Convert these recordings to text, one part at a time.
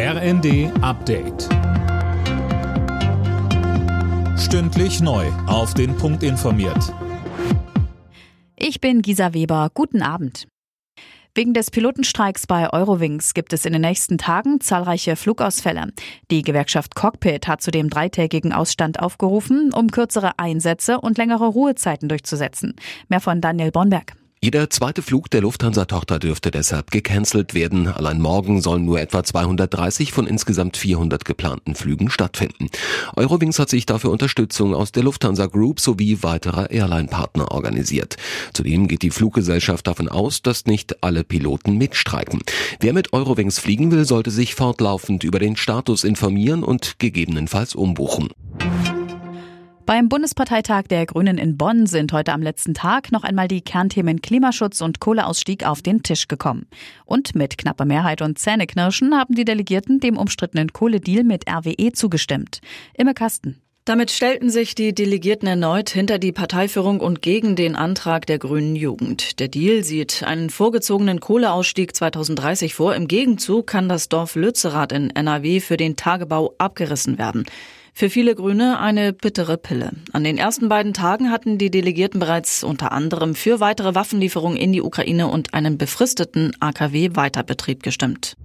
RND Update. Stündlich neu. Auf den Punkt informiert. Ich bin Gisa Weber. Guten Abend. Wegen des Pilotenstreiks bei Eurowings gibt es in den nächsten Tagen zahlreiche Flugausfälle. Die Gewerkschaft Cockpit hat zu dem dreitägigen Ausstand aufgerufen, um kürzere Einsätze und längere Ruhezeiten durchzusetzen. Mehr von Daniel Bonberg. Jeder zweite Flug der Lufthansa-Tochter dürfte deshalb gecancelt werden. Allein morgen sollen nur etwa 230 von insgesamt 400 geplanten Flügen stattfinden. Eurowings hat sich dafür Unterstützung aus der Lufthansa Group sowie weiterer Airline-Partner organisiert. Zudem geht die Fluggesellschaft davon aus, dass nicht alle Piloten mitstreiken. Wer mit Eurowings fliegen will, sollte sich fortlaufend über den Status informieren und gegebenenfalls umbuchen. Beim Bundesparteitag der Grünen in Bonn sind heute am letzten Tag noch einmal die Kernthemen Klimaschutz und Kohleausstieg auf den Tisch gekommen. Und mit knapper Mehrheit und Zähneknirschen haben die Delegierten dem umstrittenen Kohledeal mit RWE zugestimmt. Immer Kasten. Damit stellten sich die Delegierten erneut hinter die Parteiführung und gegen den Antrag der grünen Jugend. Der Deal sieht einen vorgezogenen Kohleausstieg 2030 vor. Im Gegenzug kann das Dorf Lützerath in NRW für den Tagebau abgerissen werden. Für viele Grüne eine bittere Pille. An den ersten beiden Tagen hatten die Delegierten bereits unter anderem für weitere Waffenlieferungen in die Ukraine und einen befristeten AKW-Weiterbetrieb gestimmt.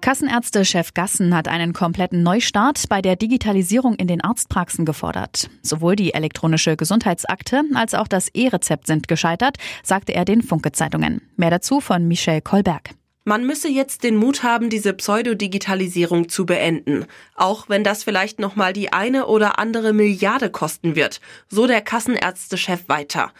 Kassenärzte-Chef Gassen hat einen kompletten Neustart bei der Digitalisierung in den Arztpraxen gefordert. Sowohl die elektronische Gesundheitsakte als auch das E-Rezept sind gescheitert, sagte er den Funke-Zeitungen. Mehr dazu von Michel Kolberg. Man müsse jetzt den Mut haben, diese Pseudodigitalisierung zu beenden, auch wenn das vielleicht noch mal die eine oder andere Milliarde kosten wird, so der Kassenärztechef weiter.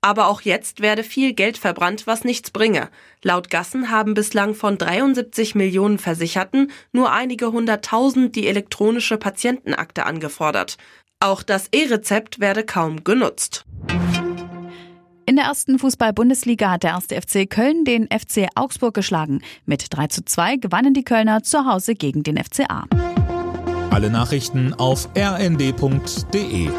Aber auch jetzt werde viel Geld verbrannt, was nichts bringe. Laut Gassen haben bislang von 73 Millionen Versicherten nur einige hunderttausend die elektronische Patientenakte angefordert. Auch das E-Rezept werde kaum genutzt. In der ersten Fußball-Bundesliga hat der erste FC Köln den FC Augsburg geschlagen. Mit 3 zu 2 gewannen die Kölner zu Hause gegen den FCA. Alle Nachrichten auf rnd.de